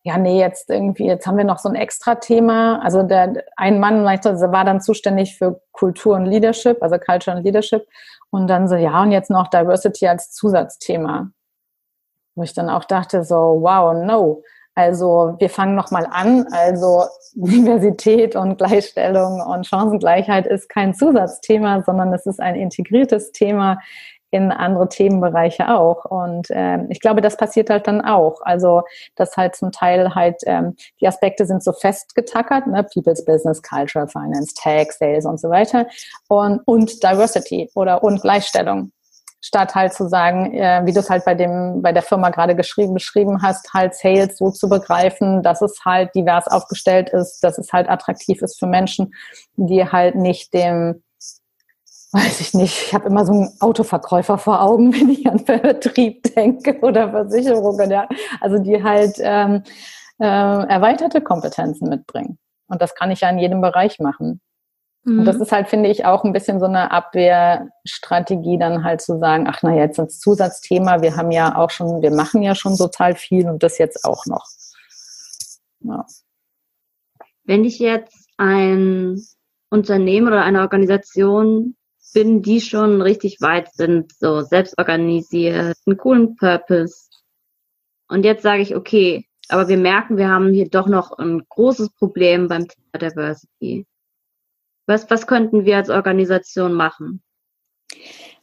ja, nee, jetzt irgendwie, jetzt haben wir noch so ein extra Thema. Also der ein Mann war dann zuständig für Kultur und Leadership, also Culture und Leadership. Und dann so, ja, und jetzt noch Diversity als Zusatzthema. Wo ich dann auch dachte, so, wow, no. Also wir fangen nochmal an. Also Diversität und Gleichstellung und Chancengleichheit ist kein Zusatzthema, sondern es ist ein integriertes Thema in andere Themenbereiche auch. Und ähm, ich glaube, das passiert halt dann auch. Also, dass halt zum Teil halt ähm, die Aspekte sind so festgetackert, ne? People's Business, Culture, Finance, Tech, Sales und so weiter. Und, und Diversity oder und Gleichstellung statt halt zu sagen, äh, wie du es halt bei dem, bei der Firma gerade geschrieben, beschrieben hast, halt Sales so zu begreifen, dass es halt divers aufgestellt ist, dass es halt attraktiv ist für Menschen, die halt nicht dem, weiß ich nicht, ich habe immer so einen Autoverkäufer vor Augen, *laughs* wenn ich an Vertrieb denke oder Versicherungen, ja. Also die halt ähm, äh, erweiterte Kompetenzen mitbringen. Und das kann ich ja in jedem Bereich machen. Und das mhm. ist halt, finde ich, auch ein bisschen so eine Abwehrstrategie, dann halt zu sagen, ach na jetzt als Zusatzthema, wir haben ja auch schon, wir machen ja schon total viel und das jetzt auch noch. Ja. Wenn ich jetzt ein Unternehmen oder eine Organisation bin, die schon richtig weit sind, so selbst organisiert, einen coolen Purpose. Und jetzt sage ich, okay, aber wir merken, wir haben hier doch noch ein großes Problem beim Thema Diversity. Was, was könnten wir als Organisation machen?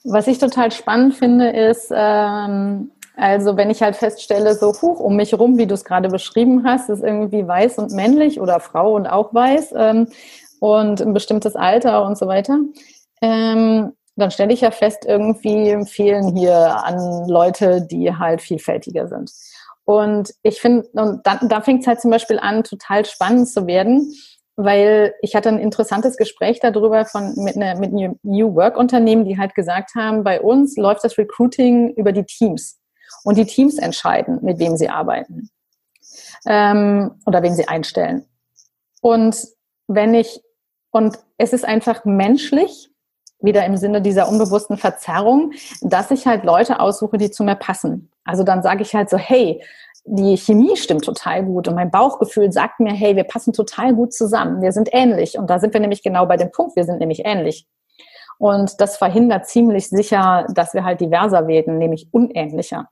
Was ich total spannend finde, ist, ähm, also wenn ich halt feststelle, so hoch um mich rum, wie du es gerade beschrieben hast, ist irgendwie weiß und männlich oder Frau und auch weiß ähm, und ein bestimmtes Alter und so weiter, ähm, dann stelle ich ja fest, irgendwie fehlen hier an Leute, die halt vielfältiger sind. Und ich finde, und da, da fängt es halt zum Beispiel an, total spannend zu werden, weil ich hatte ein interessantes Gespräch darüber von, mit, einer, mit einem New Work Unternehmen, die halt gesagt haben, bei uns läuft das Recruiting über die Teams und die Teams entscheiden, mit wem sie arbeiten ähm, oder wen sie einstellen. Und wenn ich, und es ist einfach menschlich, wieder im Sinne dieser unbewussten Verzerrung, dass ich halt Leute aussuche, die zu mir passen. Also dann sage ich halt so, hey, die Chemie stimmt total gut und mein Bauchgefühl sagt mir, hey, wir passen total gut zusammen, wir sind ähnlich. Und da sind wir nämlich genau bei dem Punkt, wir sind nämlich ähnlich. Und das verhindert ziemlich sicher, dass wir halt diverser werden, nämlich unähnlicher.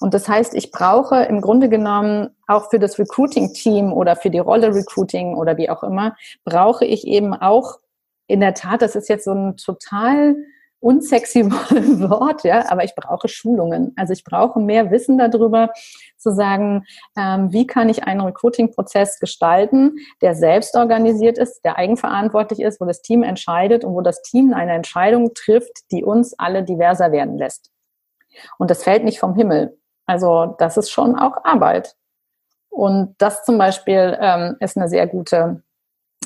Und das heißt, ich brauche im Grunde genommen auch für das Recruiting-Team oder für die Rolle Recruiting oder wie auch immer, brauche ich eben auch in der Tat, das ist jetzt so ein total unsexy *laughs* Wort, ja, aber ich brauche Schulungen. Also ich brauche mehr Wissen darüber, zu sagen, ähm, wie kann ich einen Recruiting-Prozess gestalten, der selbst organisiert ist, der eigenverantwortlich ist, wo das Team entscheidet und wo das Team eine Entscheidung trifft, die uns alle diverser werden lässt. Und das fällt nicht vom Himmel. Also das ist schon auch Arbeit. Und das zum Beispiel ähm, ist eine sehr gute,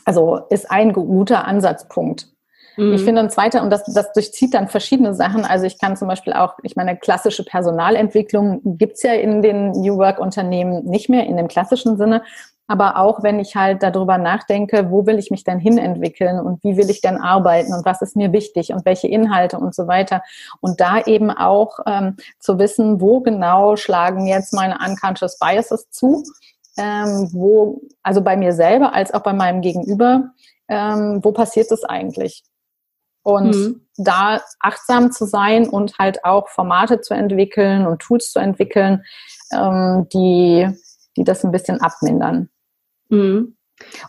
also ist ein guter Ansatzpunkt. Mhm. Ich finde ein zweiter, und das, das durchzieht dann verschiedene Sachen. Also ich kann zum Beispiel auch, ich meine, klassische Personalentwicklung gibt's ja in den New Work-Unternehmen nicht mehr in dem klassischen Sinne. Aber auch wenn ich halt darüber nachdenke, wo will ich mich denn hinentwickeln und wie will ich denn arbeiten und was ist mir wichtig und welche Inhalte und so weiter. Und da eben auch ähm, zu wissen, wo genau schlagen jetzt meine unconscious biases zu, ähm, wo, also bei mir selber als auch bei meinem Gegenüber, ähm, wo passiert das eigentlich? Und mhm. da achtsam zu sein und halt auch Formate zu entwickeln und Tools zu entwickeln, ähm, die, die das ein bisschen abmindern. Mhm.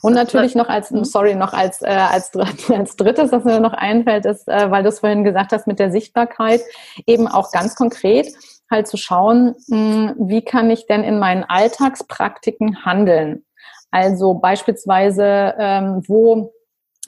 Und natürlich noch als, mhm. sorry, noch als, äh, als, *laughs* als drittes, was mir noch einfällt, ist, äh, weil du es vorhin gesagt hast mit der Sichtbarkeit, eben auch ganz konkret halt zu schauen, mh, hm, wie kann ich denn in meinen Alltagspraktiken handeln? Also beispielsweise, ähm, wo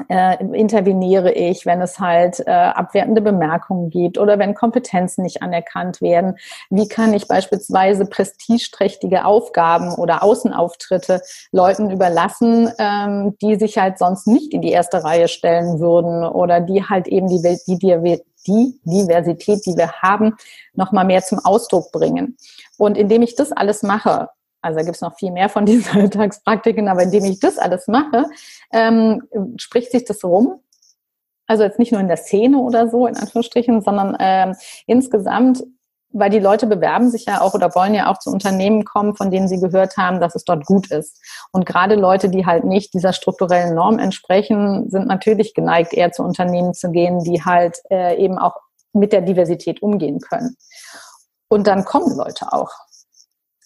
äh, interveniere ich, wenn es halt äh, abwertende Bemerkungen gibt oder wenn Kompetenzen nicht anerkannt werden? Wie kann ich beispielsweise prestigeträchtige Aufgaben oder Außenauftritte Leuten überlassen, ähm, die sich halt sonst nicht in die erste Reihe stellen würden oder die halt eben die, die, die, die Diversität, die wir haben, nochmal mehr zum Ausdruck bringen? Und indem ich das alles mache, also da gibt es noch viel mehr von diesen *laughs* Alltagspraktiken, aber indem ich das alles mache, ähm, spricht sich das rum. Also jetzt nicht nur in der Szene oder so, in Anführungsstrichen, sondern ähm, insgesamt, weil die Leute bewerben sich ja auch oder wollen ja auch zu Unternehmen kommen, von denen sie gehört haben, dass es dort gut ist. Und gerade Leute, die halt nicht dieser strukturellen Norm entsprechen, sind natürlich geneigt, eher zu Unternehmen zu gehen, die halt äh, eben auch mit der Diversität umgehen können. Und dann kommen Leute auch.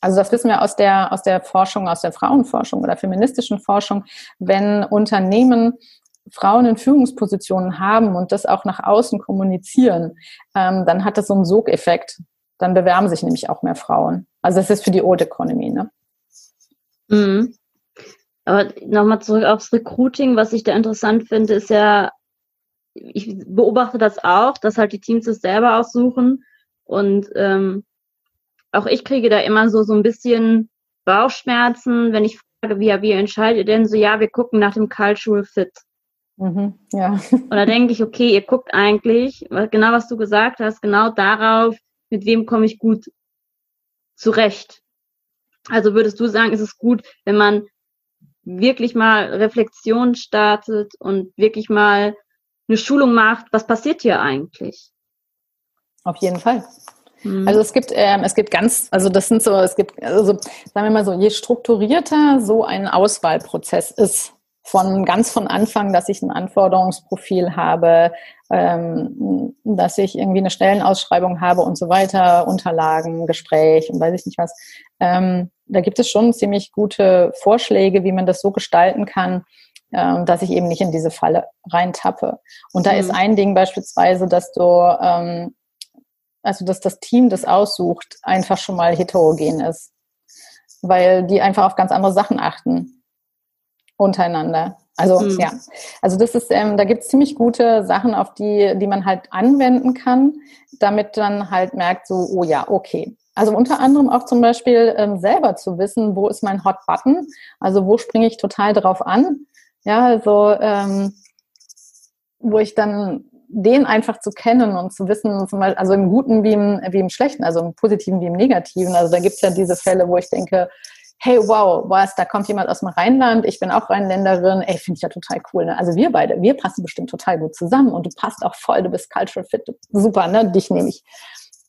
Also das wissen wir aus der, aus der Forschung, aus der Frauenforschung oder feministischen Forschung, wenn Unternehmen Frauen in Führungspositionen haben und das auch nach außen kommunizieren, ähm, dann hat das so einen Sogeffekt. Dann bewerben sich nämlich auch mehr Frauen. Also das ist für die Old Economy, ne? Mhm. Aber nochmal zurück aufs Recruiting, was ich da interessant finde, ist ja, ich beobachte das auch, dass halt die Teams es selber aussuchen und ähm, auch ich kriege da immer so, so ein bisschen Bauchschmerzen, wenn ich frage, wie, wie entscheidet ihr denn so, ja, wir gucken nach dem Cultural Fit. Mhm, ja. *laughs* Und da denke ich, okay, ihr guckt eigentlich, genau was du gesagt hast, genau darauf, mit wem komme ich gut zurecht. Also würdest du sagen, ist es gut, wenn man wirklich mal Reflexion startet und wirklich mal eine Schulung macht, was passiert hier eigentlich? Auf jeden Fall. Mhm. Also es gibt, ähm, es gibt ganz, also das sind so, es gibt, also sagen wir mal so, je strukturierter so ein Auswahlprozess ist, von ganz von Anfang, dass ich ein Anforderungsprofil habe, ähm, dass ich irgendwie eine Stellenausschreibung habe und so weiter, Unterlagen, Gespräch und weiß ich nicht was. Ähm, da gibt es schon ziemlich gute Vorschläge, wie man das so gestalten kann, ähm, dass ich eben nicht in diese Falle reintappe. Und da mhm. ist ein Ding beispielsweise, dass du ähm, also dass das Team das aussucht, einfach schon mal heterogen ist. Weil die einfach auf ganz andere Sachen achten untereinander. Also mhm. ja, also das ist, ähm, da gibt es ziemlich gute Sachen, auf die, die man halt anwenden kann, damit dann halt merkt, so, oh ja, okay. Also unter anderem auch zum Beispiel ähm, selber zu wissen, wo ist mein Hot Button, also wo springe ich total drauf an. Ja, also ähm, wo ich dann den einfach zu kennen und zu wissen, zum Beispiel, also im Guten wie im, wie im Schlechten, also im Positiven wie im Negativen. Also da gibt es ja diese Fälle, wo ich denke, hey, wow, was, da kommt jemand aus dem Rheinland, ich bin auch Rheinländerin, ey, finde ich ja total cool. Ne? Also wir beide, wir passen bestimmt total gut zusammen und du passt auch voll, du bist cultural fit, super, ne? Dich nehme ich.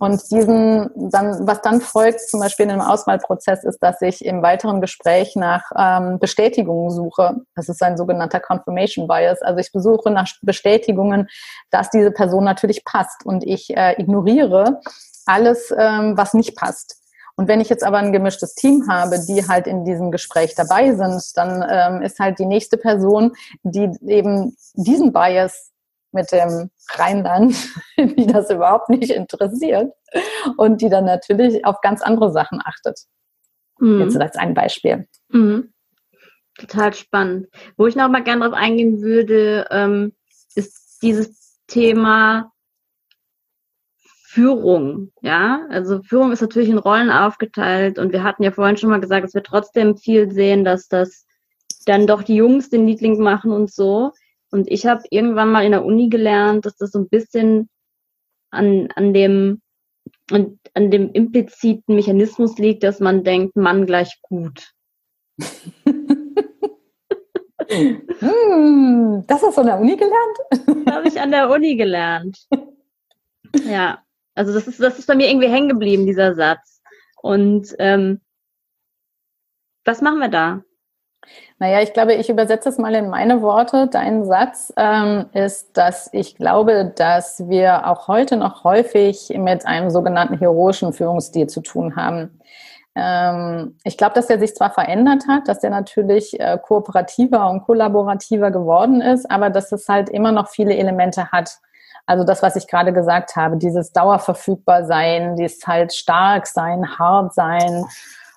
Und diesen, dann, was dann folgt, zum Beispiel in einem Auswahlprozess, ist, dass ich im weiteren Gespräch nach ähm, Bestätigungen suche. Das ist ein sogenannter Confirmation Bias. Also ich besuche nach Bestätigungen, dass diese Person natürlich passt. Und ich äh, ignoriere alles, ähm, was nicht passt. Und wenn ich jetzt aber ein gemischtes Team habe, die halt in diesem Gespräch dabei sind, dann ähm, ist halt die nächste Person, die eben diesen Bias mit dem Rheinland, *laughs* die das überhaupt nicht interessiert und die dann natürlich auf ganz andere Sachen achtet. Mhm. Jetzt als ein Beispiel. Mhm. Total spannend. Wo ich noch mal gerne drauf eingehen würde, ähm, ist dieses Thema Führung, ja. Also Führung ist natürlich in Rollen aufgeteilt und wir hatten ja vorhin schon mal gesagt, dass wir trotzdem viel sehen, dass das dann doch die Jungs den Liebling machen und so. Und ich habe irgendwann mal in der Uni gelernt, dass das so ein bisschen an, an dem an, an dem impliziten Mechanismus liegt, dass man denkt, Mann gleich gut. hm, das hast du an der Uni gelernt? Habe ich an der Uni gelernt. Ja, also das ist, das ist bei mir irgendwie hängen geblieben, dieser Satz. Und ähm, was machen wir da? Naja, ich glaube, ich übersetze es mal in meine Worte. Dein Satz ähm, ist, dass ich glaube, dass wir auch heute noch häufig mit einem sogenannten heroischen Führungsstil zu tun haben. Ähm, ich glaube, dass der sich zwar verändert hat, dass der natürlich äh, kooperativer und kollaborativer geworden ist, aber dass es halt immer noch viele Elemente hat. Also das, was ich gerade gesagt habe, dieses Dauerverfügbar sein, dieses halt stark sein, hart sein,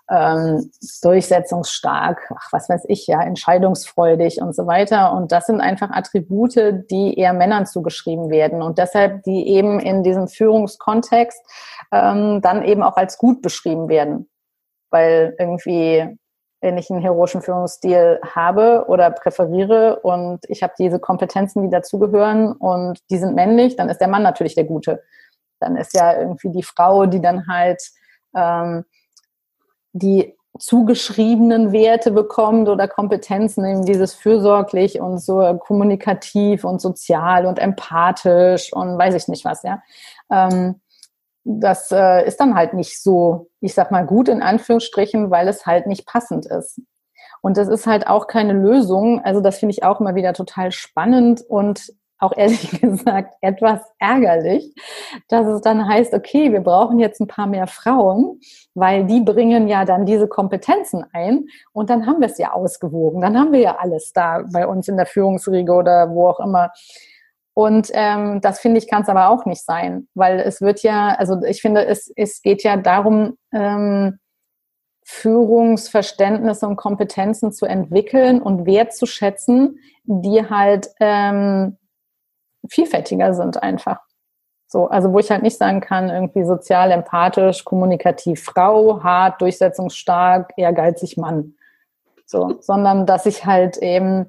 ähm, durchsetzungsstark, ach, was weiß ich, ja, entscheidungsfreudig und so weiter. Und das sind einfach Attribute, die eher Männern zugeschrieben werden und deshalb die eben in diesem Führungskontext ähm, dann eben auch als gut beschrieben werden. Weil irgendwie, wenn ich einen heroischen Führungsstil habe oder präferiere und ich habe diese Kompetenzen, die dazugehören und die sind männlich, dann ist der Mann natürlich der Gute. Dann ist ja irgendwie die Frau, die dann halt ähm, die zugeschriebenen Werte bekommt oder Kompetenzen, eben dieses fürsorglich und so kommunikativ und sozial und empathisch und weiß ich nicht was, ja. Ähm, das äh, ist dann halt nicht so, ich sag mal, gut in Anführungsstrichen, weil es halt nicht passend ist. Und das ist halt auch keine Lösung. Also das finde ich auch immer wieder total spannend und auch ehrlich *laughs* gesagt etwas ärgerlich, dass es dann heißt, okay, wir brauchen jetzt ein paar mehr Frauen, weil die bringen ja dann diese Kompetenzen ein und dann haben wir es ja ausgewogen, dann haben wir ja alles da bei uns in der Führungsriege oder wo auch immer. Und ähm, das finde ich kann es aber auch nicht sein, weil es wird ja, also ich finde, es, es geht ja darum, ähm, Führungsverständnisse und Kompetenzen zu entwickeln und wertzuschätzen, die halt ähm, vielfältiger sind einfach. So, also wo ich halt nicht sagen kann, irgendwie sozial, empathisch, kommunikativ Frau, hart, durchsetzungsstark, ehrgeizig Mann. So, sondern dass ich halt eben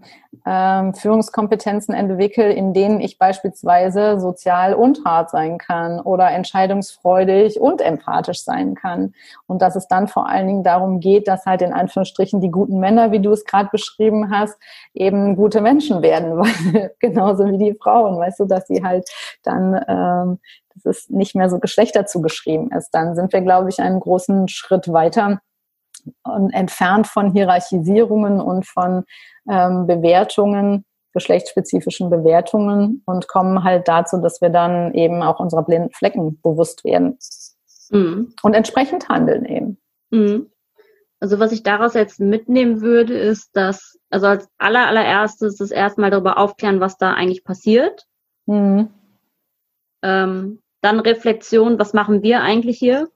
ähm, Führungskompetenzen entwickle, in denen ich beispielsweise sozial und hart sein kann oder entscheidungsfreudig und empathisch sein kann. Und dass es dann vor allen Dingen darum geht, dass halt in Anführungsstrichen die guten Männer, wie du es gerade beschrieben hast, eben gute Menschen werden, *laughs* weil genauso wie die Frauen, weißt du, dass sie halt dann ähm, dass es nicht mehr so Geschlechter zugeschrieben ist. Dann sind wir, glaube ich, einen großen Schritt weiter und entfernt von Hierarchisierungen und von ähm, Bewertungen, geschlechtsspezifischen Bewertungen und kommen halt dazu, dass wir dann eben auch unserer blinden Flecken bewusst werden mhm. und entsprechend handeln eben. Mhm. Also was ich daraus jetzt mitnehmen würde, ist, dass, also als aller, allererstes das erstmal darüber aufklären, was da eigentlich passiert. Mhm. Ähm, dann Reflexion, was machen wir eigentlich hier?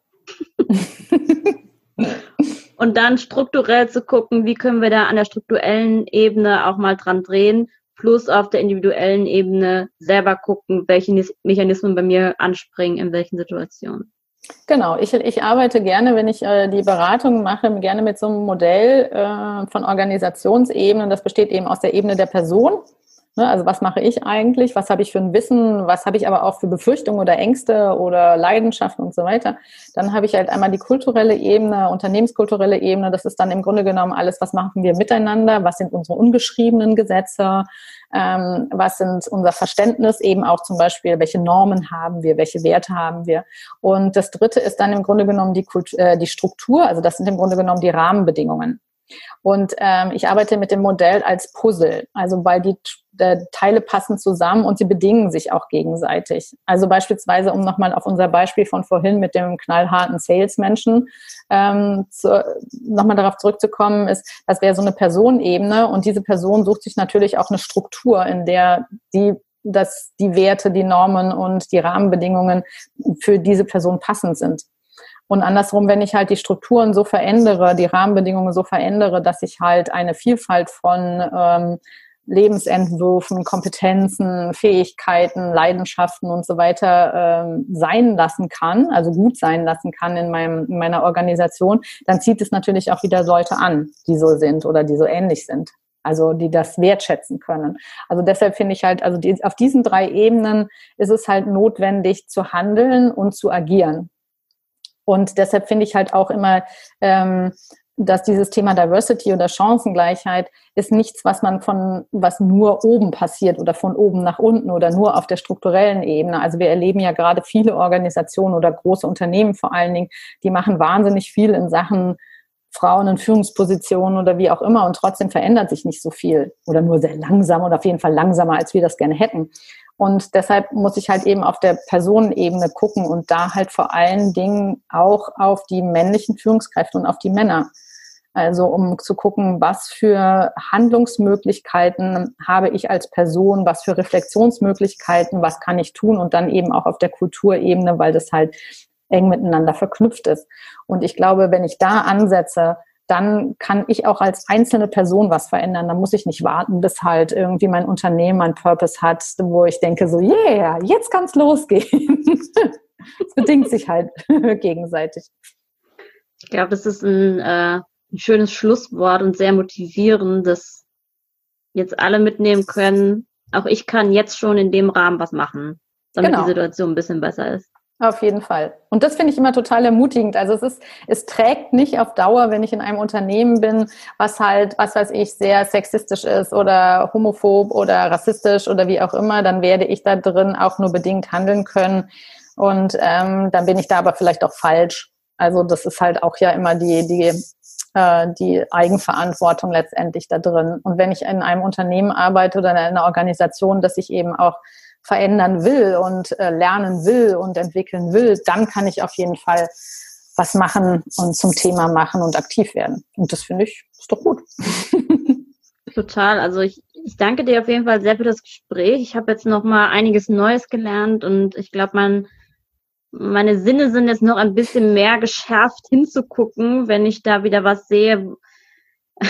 *laughs* und dann strukturell zu gucken, wie können wir da an der strukturellen Ebene auch mal dran drehen, plus auf der individuellen Ebene selber gucken, welche Mechanismen bei mir anspringen, in welchen Situationen. Genau, ich, ich arbeite gerne, wenn ich äh, die Beratung mache, gerne mit so einem Modell äh, von Organisationsebenen. Das besteht eben aus der Ebene der Person, Ne, also was mache ich eigentlich? Was habe ich für ein Wissen? Was habe ich aber auch für Befürchtungen oder Ängste oder Leidenschaften und so weiter? Dann habe ich halt einmal die kulturelle Ebene, unternehmenskulturelle Ebene. Das ist dann im Grunde genommen alles, was machen wir miteinander? Was sind unsere ungeschriebenen Gesetze? Ähm, was sind unser Verständnis eben auch zum Beispiel? Welche Normen haben wir? Welche Werte haben wir? Und das dritte ist dann im Grunde genommen die, Kultur, äh, die Struktur. Also das sind im Grunde genommen die Rahmenbedingungen. Und ähm, ich arbeite mit dem Modell als Puzzle, also weil die äh, Teile passen zusammen und sie bedingen sich auch gegenseitig. Also beispielsweise, um nochmal auf unser Beispiel von vorhin mit dem knallharten Salesmenschen ähm, nochmal darauf zurückzukommen, ist, das wäre so eine Personenebene und diese Person sucht sich natürlich auch eine Struktur, in der die dass die Werte, die Normen und die Rahmenbedingungen für diese Person passend sind. Und andersrum, wenn ich halt die Strukturen so verändere, die Rahmenbedingungen so verändere, dass ich halt eine Vielfalt von ähm, Lebensentwürfen, Kompetenzen, Fähigkeiten, Leidenschaften und so weiter ähm, sein lassen kann, also gut sein lassen kann in, meinem, in meiner Organisation, dann zieht es natürlich auch wieder Leute an, die so sind oder die so ähnlich sind. Also die das wertschätzen können. Also deshalb finde ich halt, also die, auf diesen drei Ebenen ist es halt notwendig zu handeln und zu agieren. Und deshalb finde ich halt auch immer, ähm, dass dieses Thema Diversity oder Chancengleichheit ist nichts, was man von, was nur oben passiert oder von oben nach unten oder nur auf der strukturellen Ebene. Also wir erleben ja gerade viele Organisationen oder große Unternehmen vor allen Dingen, die machen wahnsinnig viel in Sachen Frauen in Führungspositionen oder wie auch immer und trotzdem verändert sich nicht so viel oder nur sehr langsam oder auf jeden Fall langsamer, als wir das gerne hätten. Und deshalb muss ich halt eben auf der Personenebene gucken und da halt vor allen Dingen auch auf die männlichen Führungskräfte und auf die Männer. Also um zu gucken, was für Handlungsmöglichkeiten habe ich als Person, was für Reflexionsmöglichkeiten, was kann ich tun und dann eben auch auf der Kulturebene, weil das halt eng miteinander verknüpft ist. Und ich glaube, wenn ich da ansetze, dann kann ich auch als einzelne Person was verändern. Da muss ich nicht warten, bis halt irgendwie mein Unternehmen ein Purpose hat, wo ich denke so, yeah, jetzt kann es losgehen. *laughs* Es bedingt sich halt *laughs* gegenseitig. Ich glaube, das ist ein, äh, ein schönes Schlusswort und sehr motivierend, dass jetzt alle mitnehmen können, auch ich kann jetzt schon in dem Rahmen was machen, damit genau. die Situation ein bisschen besser ist. Auf jeden Fall. Und das finde ich immer total ermutigend. Also es ist, es trägt nicht auf Dauer, wenn ich in einem Unternehmen bin, was halt, was weiß ich, sehr sexistisch ist oder homophob oder rassistisch oder wie auch immer, dann werde ich da drin auch nur bedingt handeln können. Und ähm, dann bin ich da aber vielleicht auch falsch. Also das ist halt auch ja immer die, die, äh, die Eigenverantwortung letztendlich da drin. Und wenn ich in einem Unternehmen arbeite oder in einer Organisation, dass ich eben auch verändern will und äh, lernen will und entwickeln will, dann kann ich auf jeden Fall was machen und zum Thema machen und aktiv werden. Und das finde ich, ist doch gut. *laughs* Total. Also ich, ich danke dir auf jeden Fall sehr für das Gespräch. Ich habe jetzt noch mal einiges Neues gelernt und ich glaube, mein, meine Sinne sind jetzt noch ein bisschen mehr geschärft hinzugucken, wenn ich da wieder was sehe. *laughs*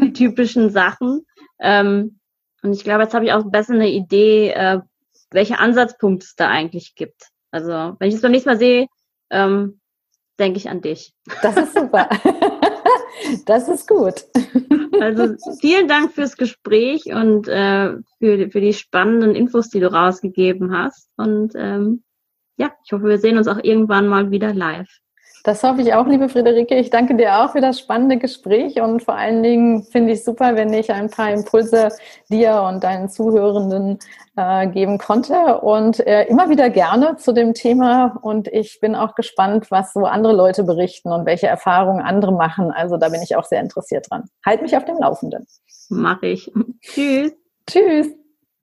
Die typischen Sachen. Ähm, und ich glaube, jetzt habe ich auch besser eine Idee, äh, welche Ansatzpunkte es da eigentlich gibt. Also, wenn ich es beim nächsten Mal sehe, ähm, denke ich an dich. Das ist super. *laughs* das ist gut. Also vielen Dank fürs Gespräch und äh, für, für die spannenden Infos, die du rausgegeben hast. Und ähm, ja, ich hoffe, wir sehen uns auch irgendwann mal wieder live. Das hoffe ich auch, liebe Friederike. Ich danke dir auch für das spannende Gespräch und vor allen Dingen finde ich super, wenn ich ein paar Impulse dir und deinen Zuhörenden äh, geben konnte und äh, immer wieder gerne zu dem Thema. Und ich bin auch gespannt, was so andere Leute berichten und welche Erfahrungen andere machen. Also da bin ich auch sehr interessiert dran. Halt mich auf dem Laufenden. Mache ich. *laughs* Tschüss. Tschüss.